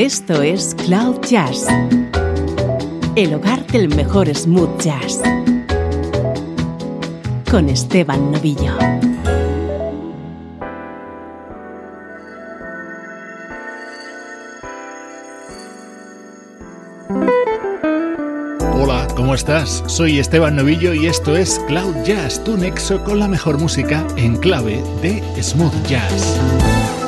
Esto es Cloud Jazz, el hogar del mejor smooth jazz, con Esteban Novillo. Hola, ¿cómo estás? Soy Esteban Novillo y esto es Cloud Jazz, tu nexo con la mejor música en clave de smooth jazz.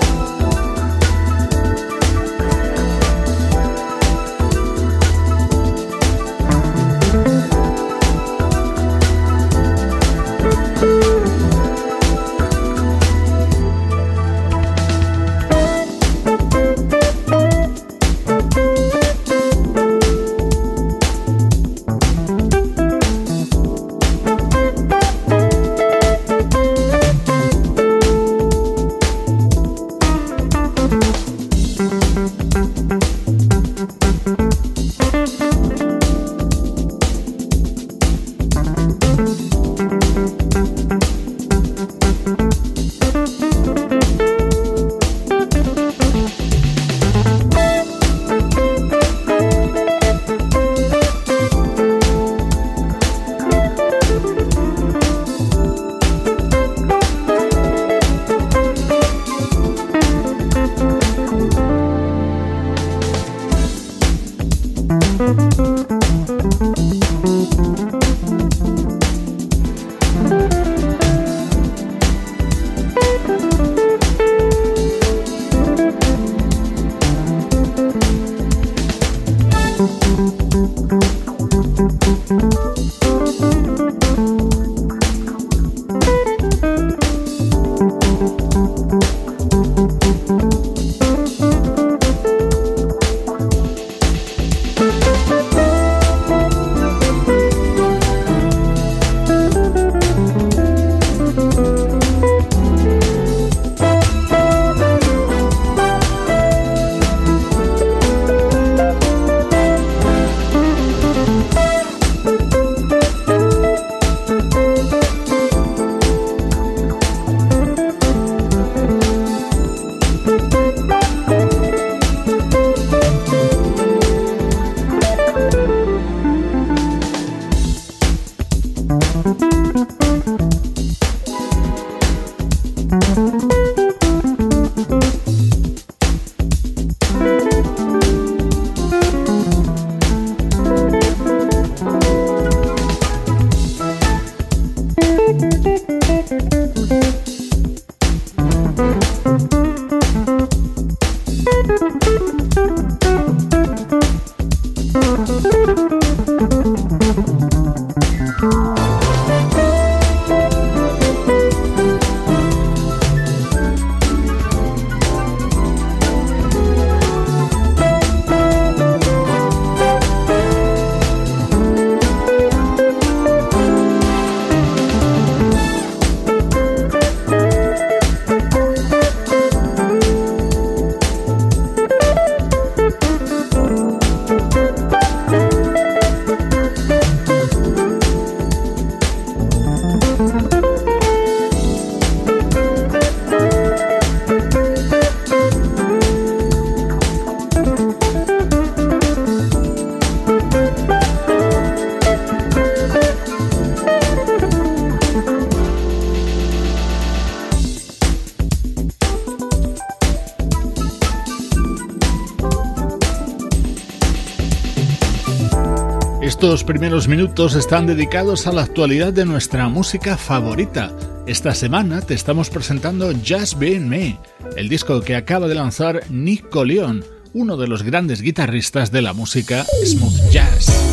Estos primeros minutos están dedicados a la actualidad de nuestra música favorita. Esta semana te estamos presentando Just Being Me, el disco que acaba de lanzar Nico Leon, uno de los grandes guitarristas de la música smooth jazz.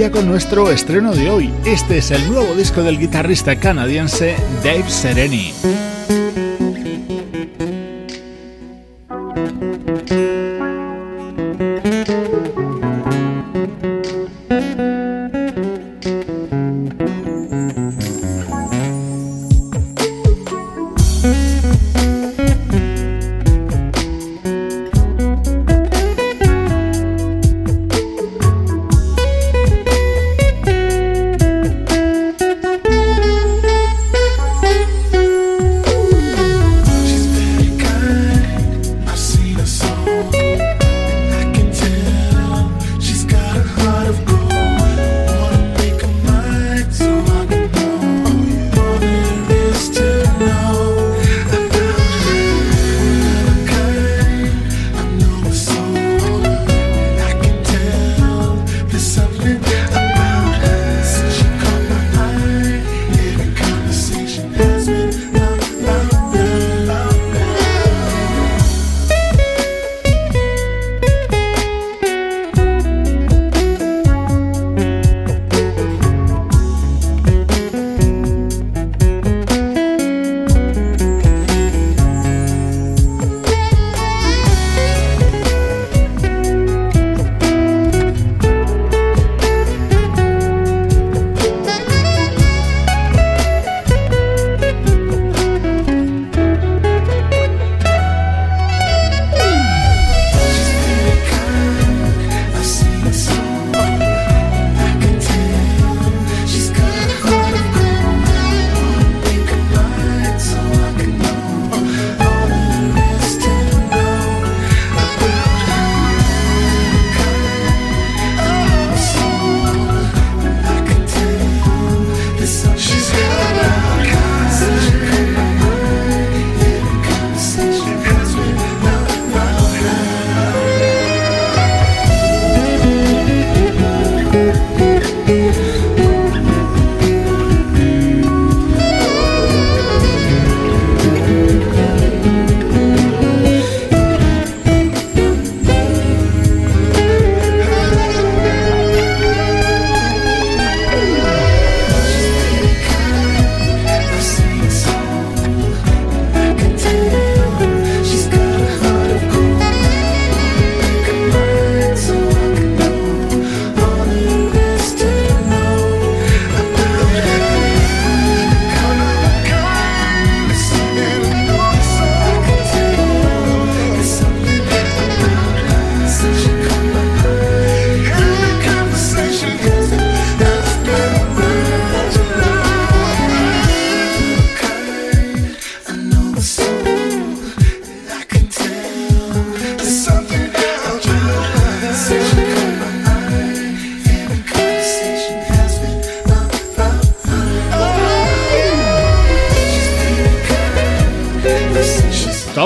Ya con nuestro estreno de hoy. Este es el nuevo disco del guitarrista canadiense Dave Sereni.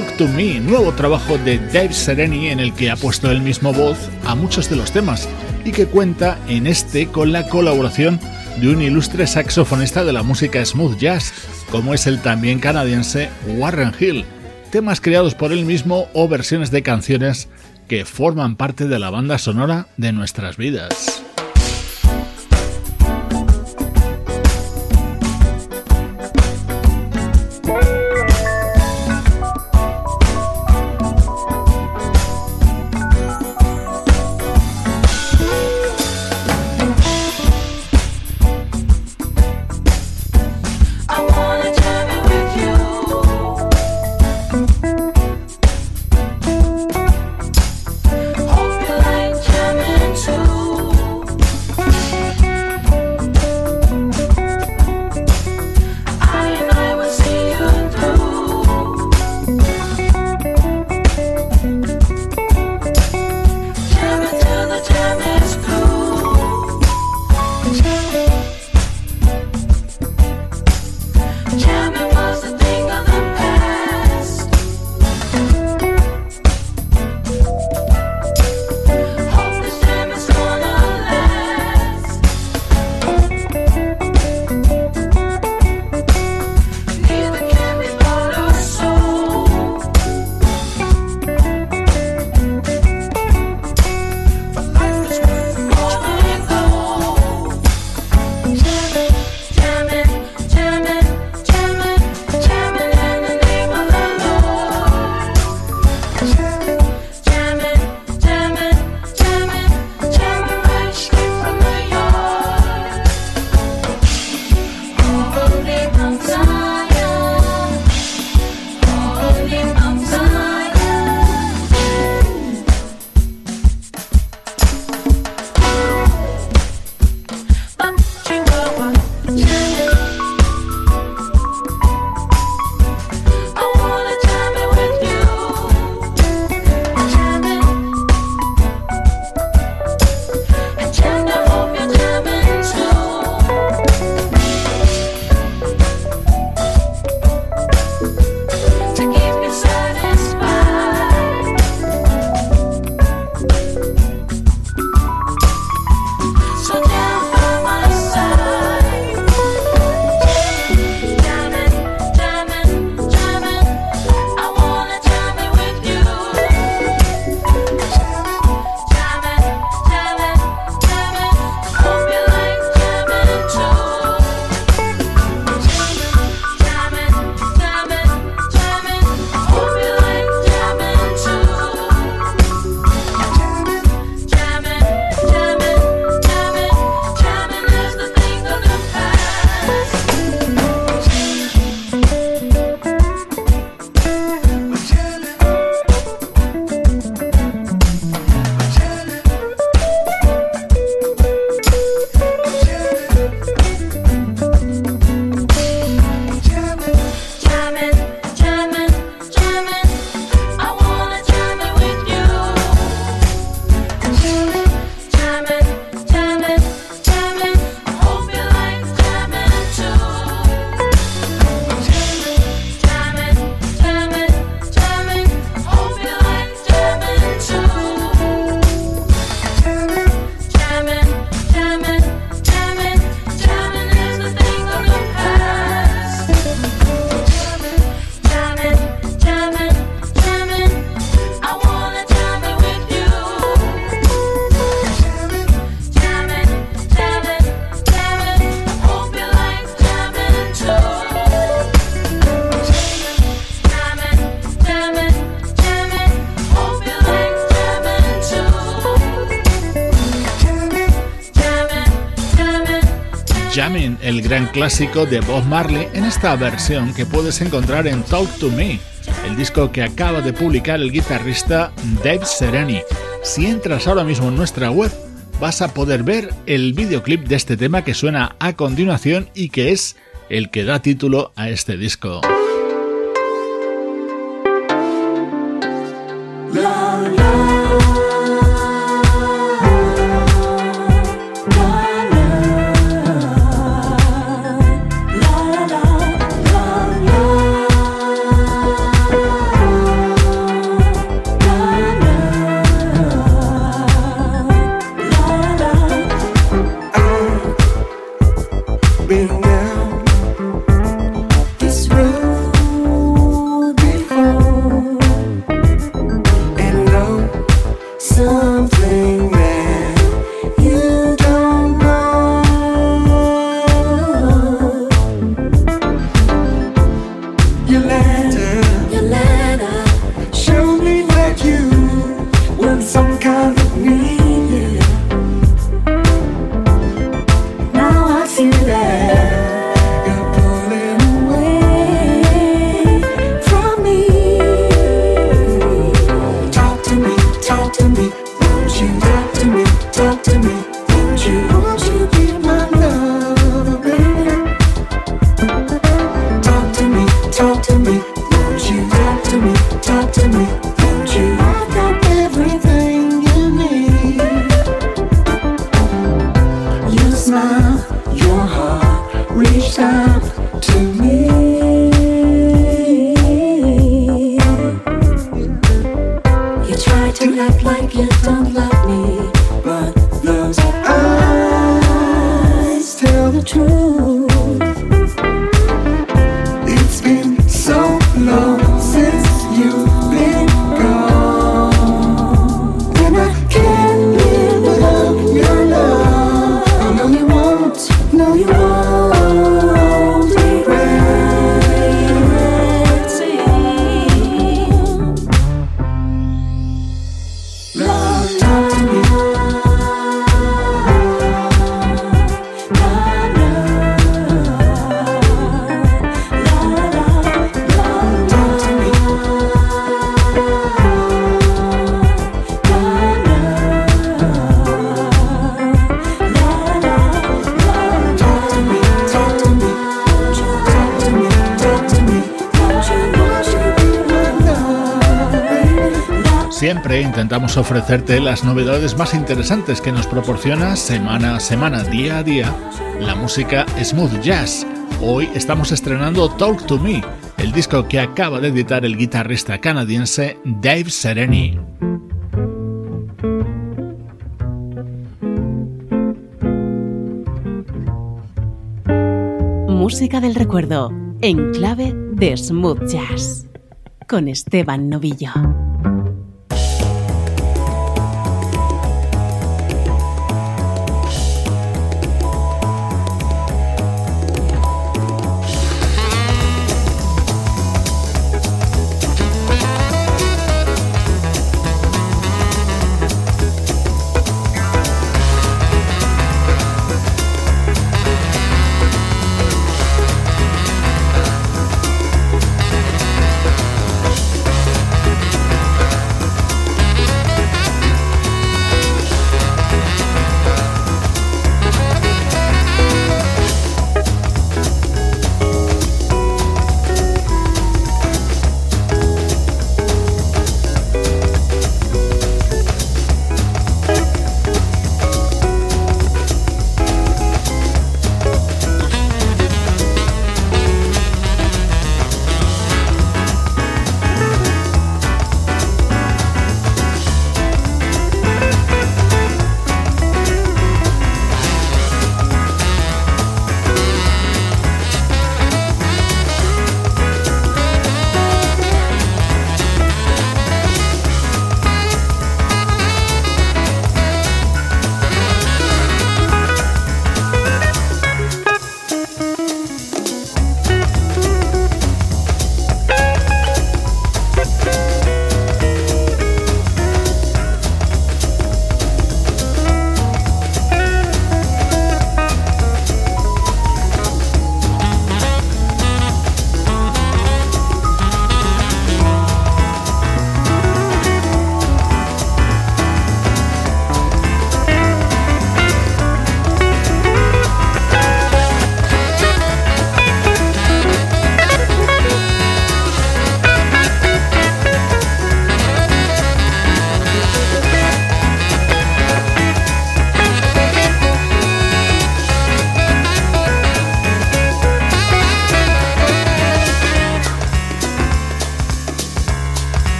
Talk to Me, nuevo trabajo de Dave Sereni en el que ha puesto el mismo voz a muchos de los temas y que cuenta en este con la colaboración de un ilustre saxofonista de la música smooth jazz, como es el también canadiense Warren Hill, temas creados por él mismo o versiones de canciones que forman parte de la banda sonora de nuestras vidas. Clásico de Bob Marley en esta versión que puedes encontrar en Talk to Me, el disco que acaba de publicar el guitarrista Dave Sereni. Si entras ahora mismo en nuestra web, vas a poder ver el videoclip de este tema que suena a continuación y que es el que da título a este disco. Intentamos ofrecerte las novedades más interesantes que nos proporciona semana a semana, día a día, la música smooth jazz. Hoy estamos estrenando Talk to Me, el disco que acaba de editar el guitarrista canadiense Dave Sereni. Música del recuerdo, en clave de smooth jazz, con Esteban Novillo.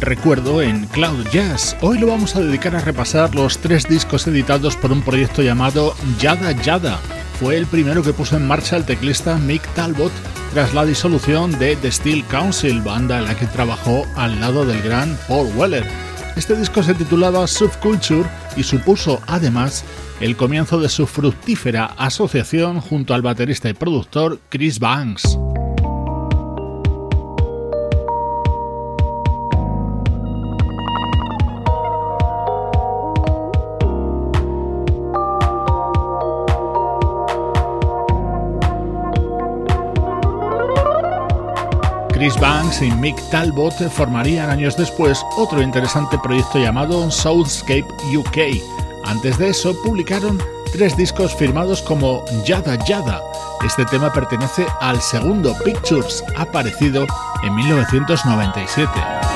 Recuerdo en Cloud Jazz. Hoy lo vamos a dedicar a repasar los tres discos editados por un proyecto llamado Yada Yada. Fue el primero que puso en marcha el teclista Mick Talbot tras la disolución de The Steel Council, banda en la que trabajó al lado del gran Paul Weller. Este disco se titulaba Subculture y supuso además el comienzo de su fructífera asociación junto al baterista y productor Chris Banks. Chris Banks y Mick Talbot formarían años después otro interesante proyecto llamado Soulscape UK. Antes de eso publicaron tres discos firmados como Yada Yada. Este tema pertenece al segundo Pictures, aparecido en 1997.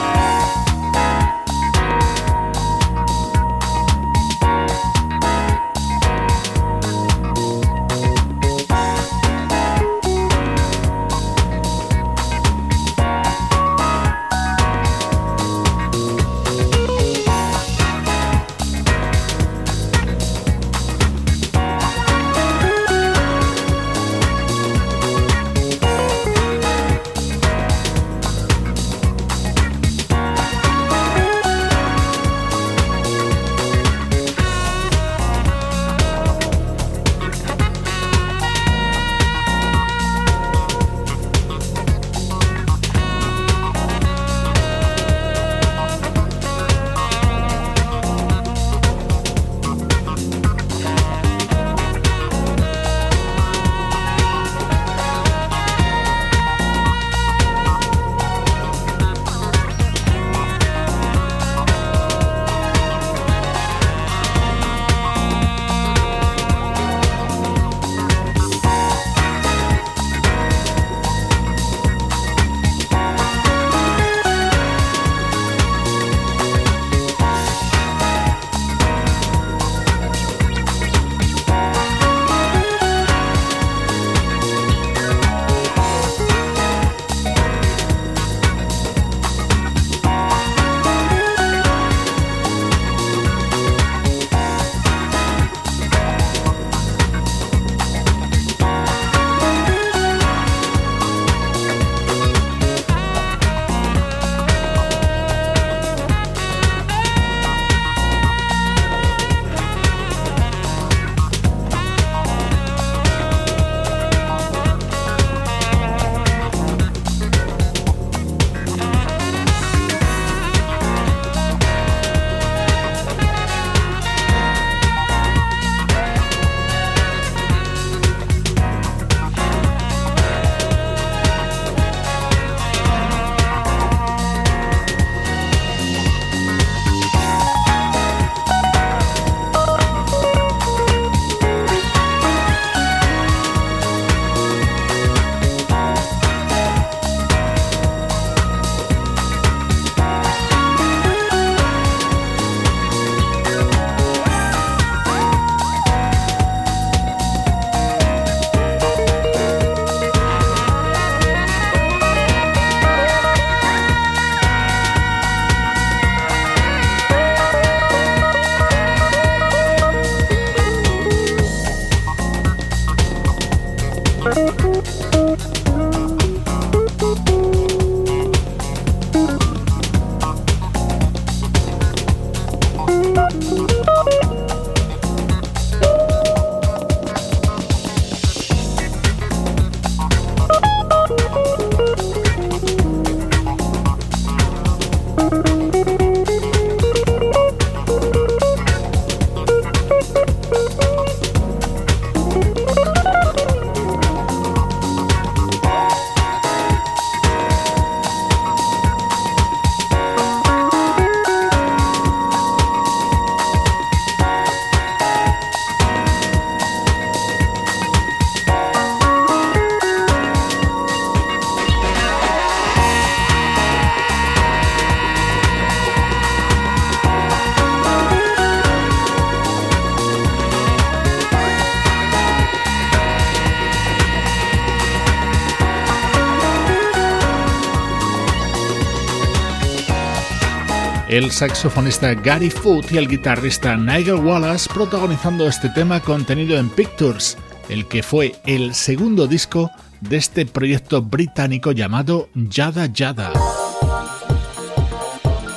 El saxofonista Gary Foote y el guitarrista Nigel Wallace protagonizando este tema contenido en Pictures, el que fue el segundo disco de este proyecto británico llamado Yada Yada.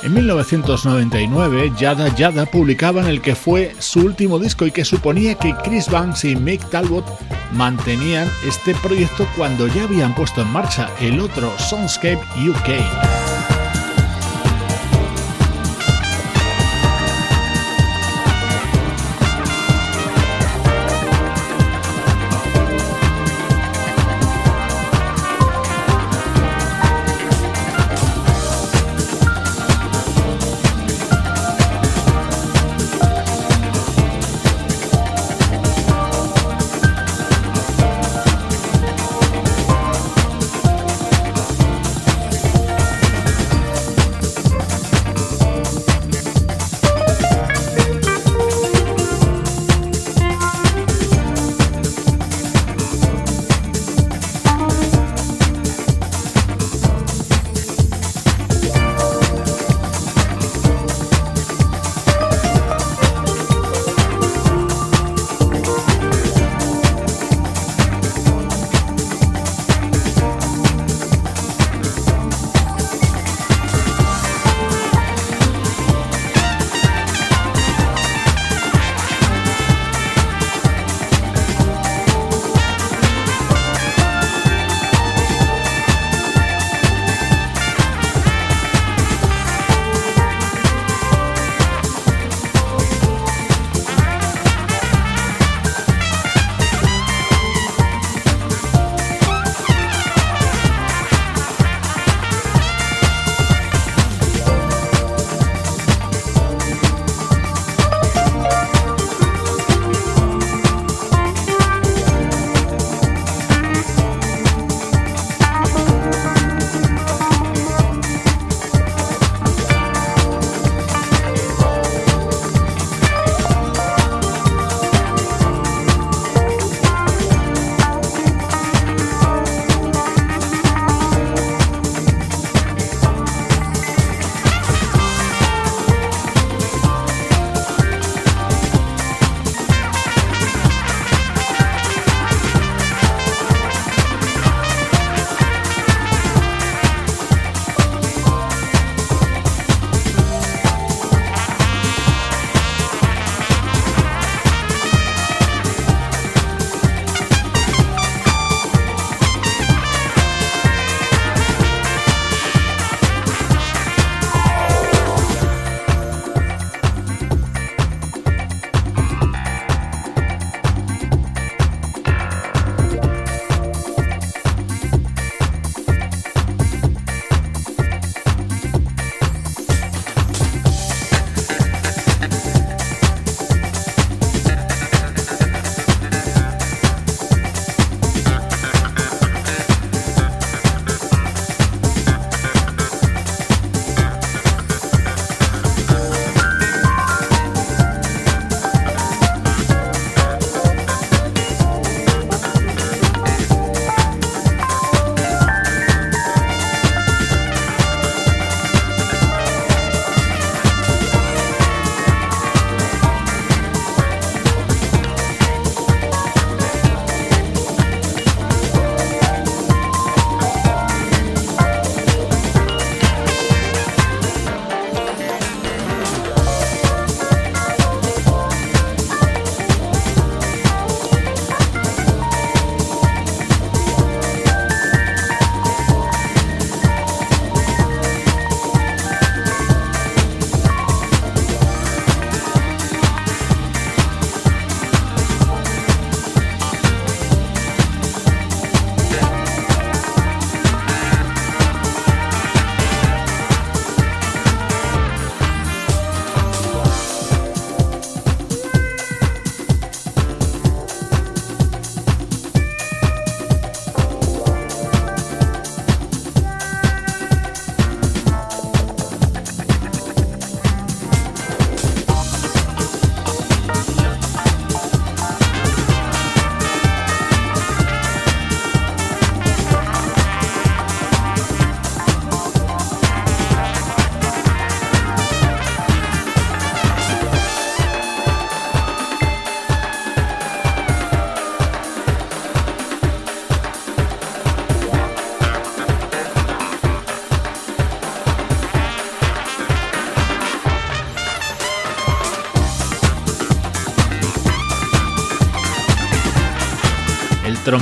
En 1999, Yada Yada publicaban el que fue su último disco y que suponía que Chris Banks y Mick Talbot mantenían este proyecto cuando ya habían puesto en marcha el otro Soundscape UK.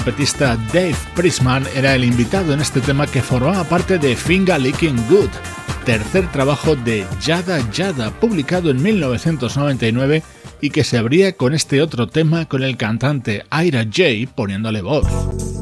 Trompetista Dave Prisman era el invitado en este tema que formaba parte de Finger Licking Good, tercer trabajo de Yada Yada, publicado en 1999 y que se abría con este otro tema con el cantante Ira J poniéndole voz.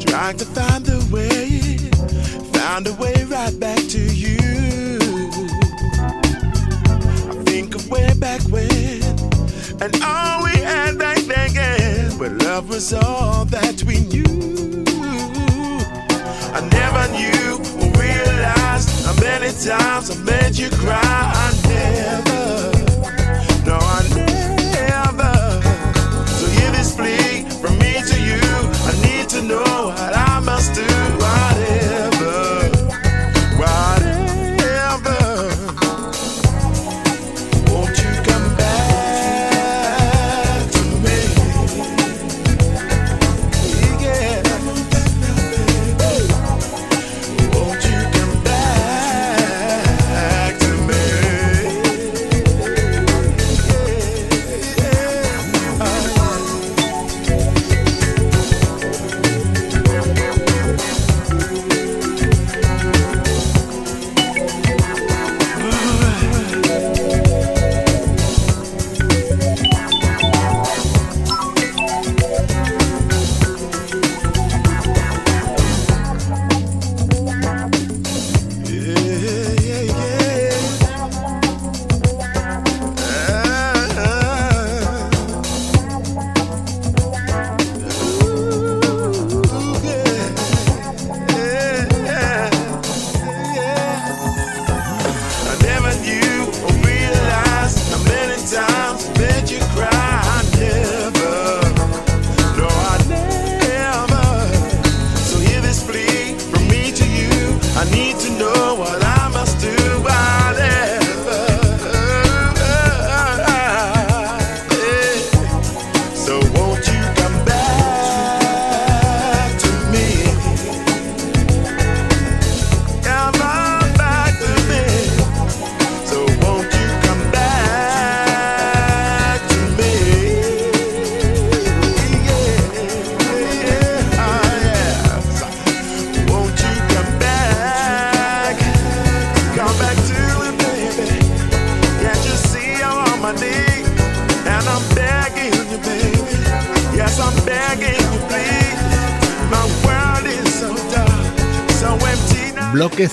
Trying to find a way, find a way right back to you. I think of way back when, and all we had back then, but love was all that we knew. I never knew or realized how many times I made you cry. I never,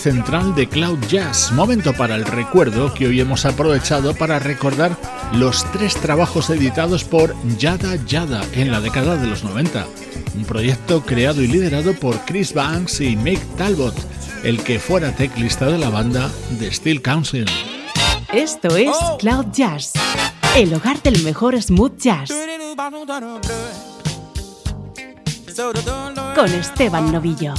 central de Cloud Jazz, momento para el recuerdo que hoy hemos aprovechado para recordar los tres trabajos editados por Yada Yada en la década de los 90. Un proyecto creado y liderado por Chris Banks y Mick Talbot, el que fuera teclista de la banda The Steel Council. Esto es Cloud Jazz, el hogar del mejor smooth jazz, con Esteban Novillo.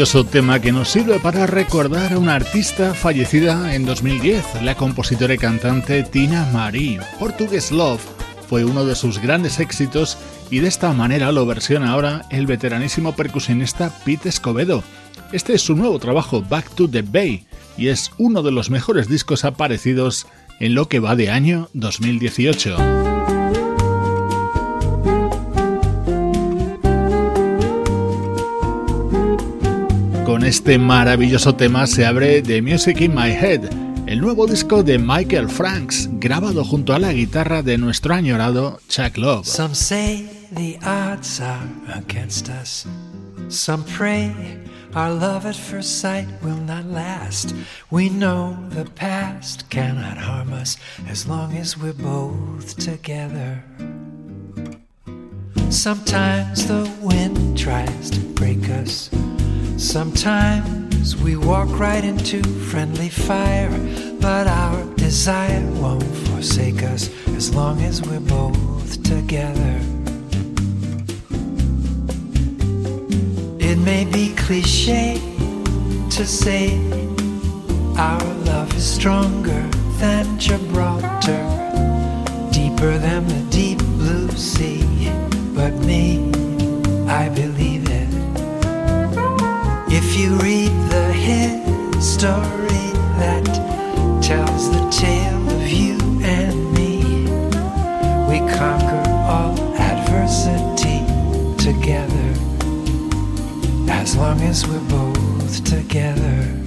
Maravilloso tema que nos sirve para recordar a una artista fallecida en 2010, la compositora y cantante Tina Marie. Portuguese Love fue uno de sus grandes éxitos y de esta manera lo versiona ahora el veteranísimo percusionista Pete Escobedo. Este es su nuevo trabajo, Back to the Bay, y es uno de los mejores discos aparecidos en lo que va de año 2018. Con este maravilloso tema se abre The Music in My Head, el nuevo disco de Michael Franks, grabado junto a la guitarra de nuestro añorado Chuck Love. Some say the odds are against us. Some pray our love at first sight will not last. We know the past cannot harm us as long as we're both together. Sometimes the wind tries to break us. Sometimes we walk right into friendly fire, but our desire won't forsake us as long as we're both together. It may be cliche to say our love is stronger than Gibraltar, deeper than the deep blue sea but me, I believe. If you read the history that tells the tale of you and me, we conquer all adversity together as long as we're both together.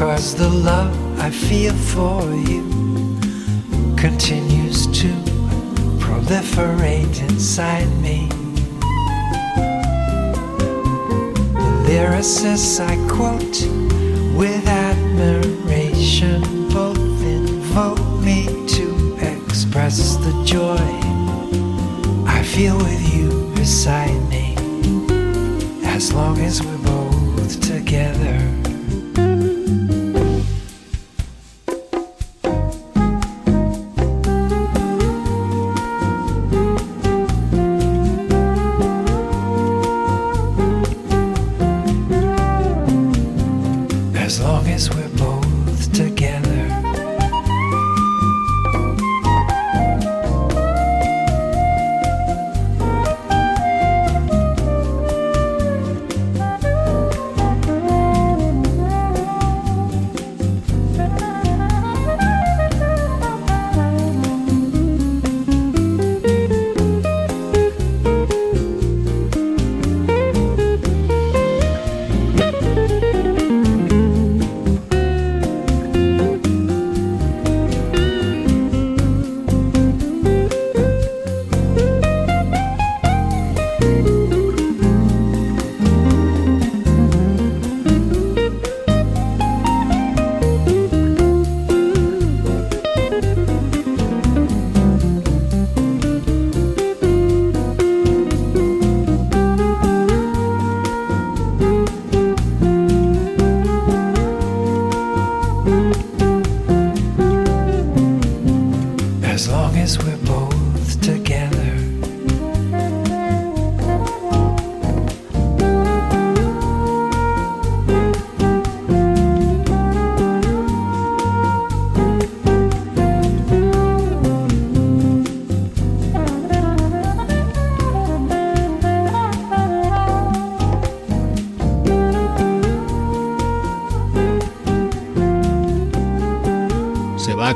Cause the love I feel for you continues to proliferate inside me. The lyricists I quote with admiration both invoke me to express the joy I feel with you beside me. As long as we're both together.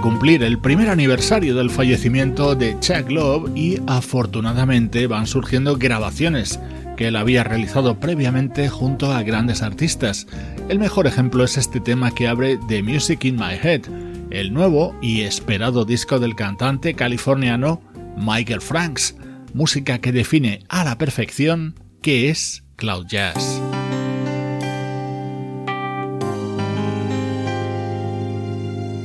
Cumplir el primer aniversario del fallecimiento de Chuck Love y afortunadamente van surgiendo grabaciones que él había realizado previamente junto a grandes artistas. El mejor ejemplo es este tema que abre The Music in My Head, el nuevo y esperado disco del cantante californiano Michael Franks, música que define a la perfección qué es Cloud Jazz.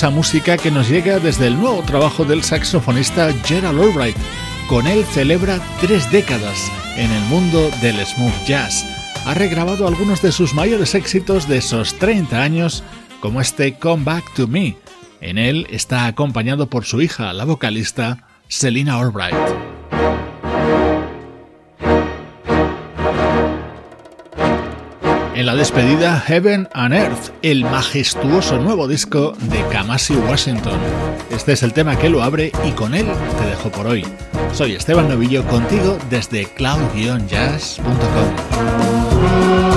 Maravillosa música que nos llega desde el nuevo trabajo del saxofonista Gerald Albright. Con él celebra tres décadas en el mundo del smooth jazz. Ha regrabado algunos de sus mayores éxitos de esos 30 años, como este Come Back to Me. En él está acompañado por su hija, la vocalista Selina Albright. En la despedida Heaven and Earth, el majestuoso nuevo disco de Kamasi Washington. Este es el tema que lo abre y con él te dejo por hoy. Soy Esteban Novillo contigo desde cloud-jazz.com.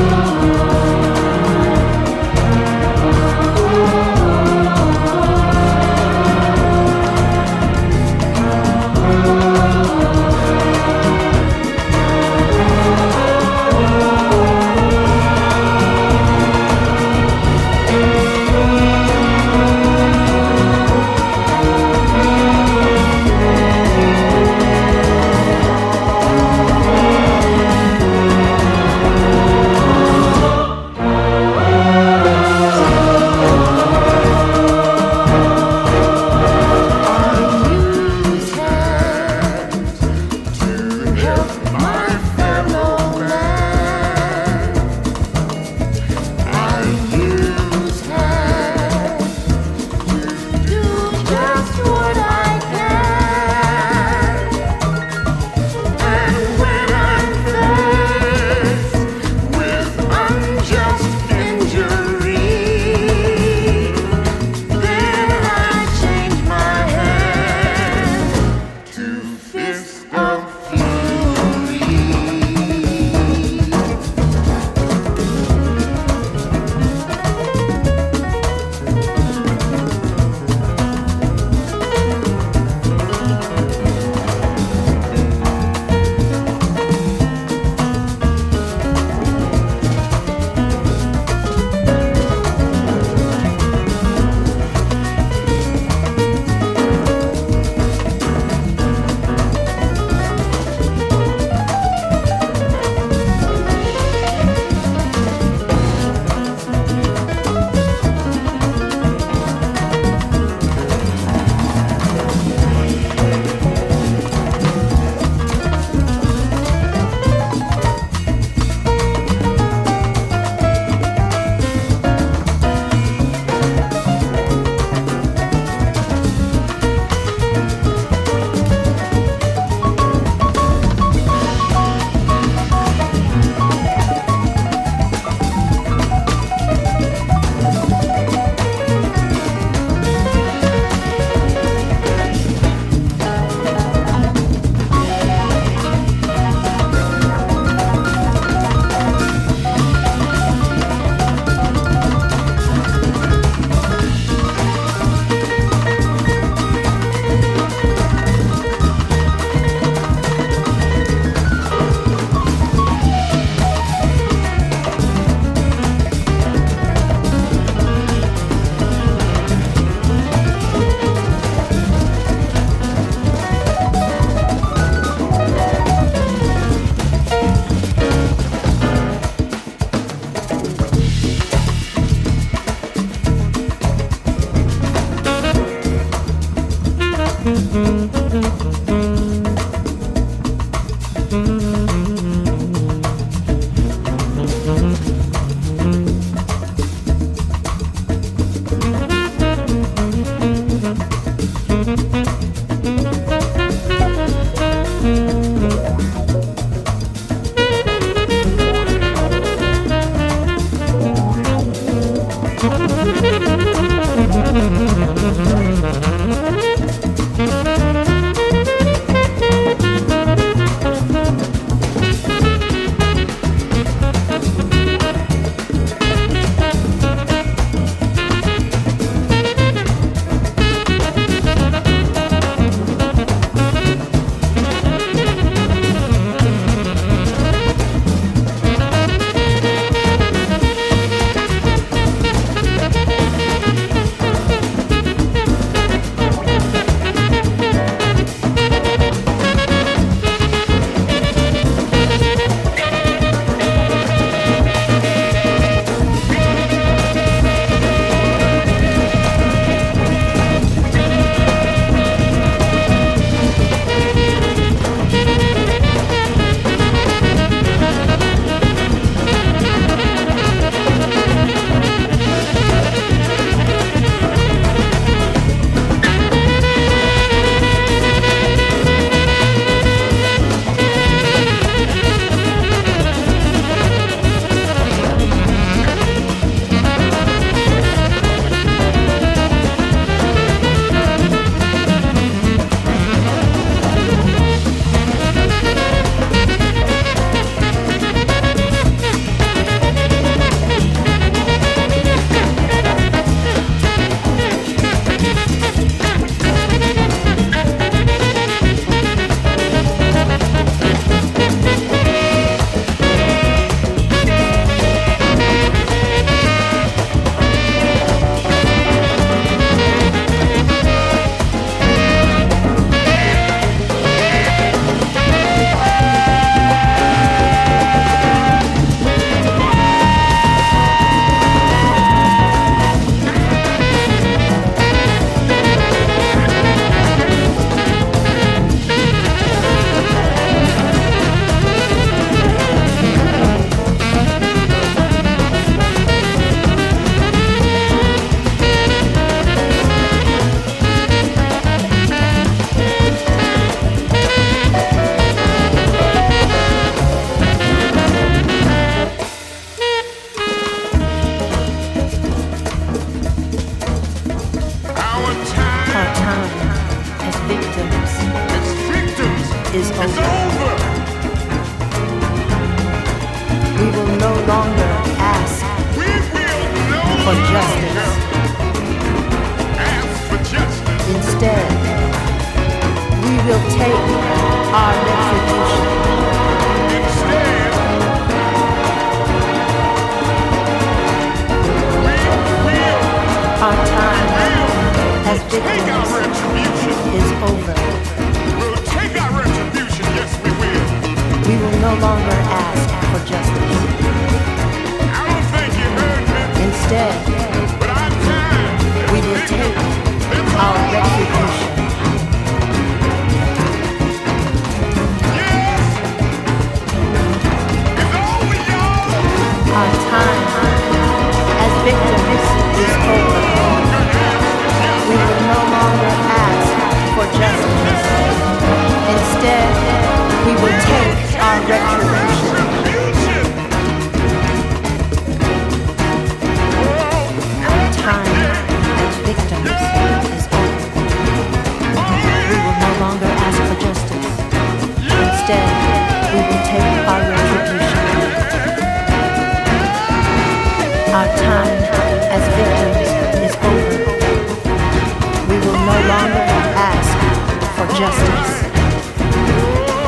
Justice.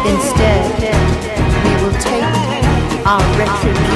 Instead, we will take our retribution.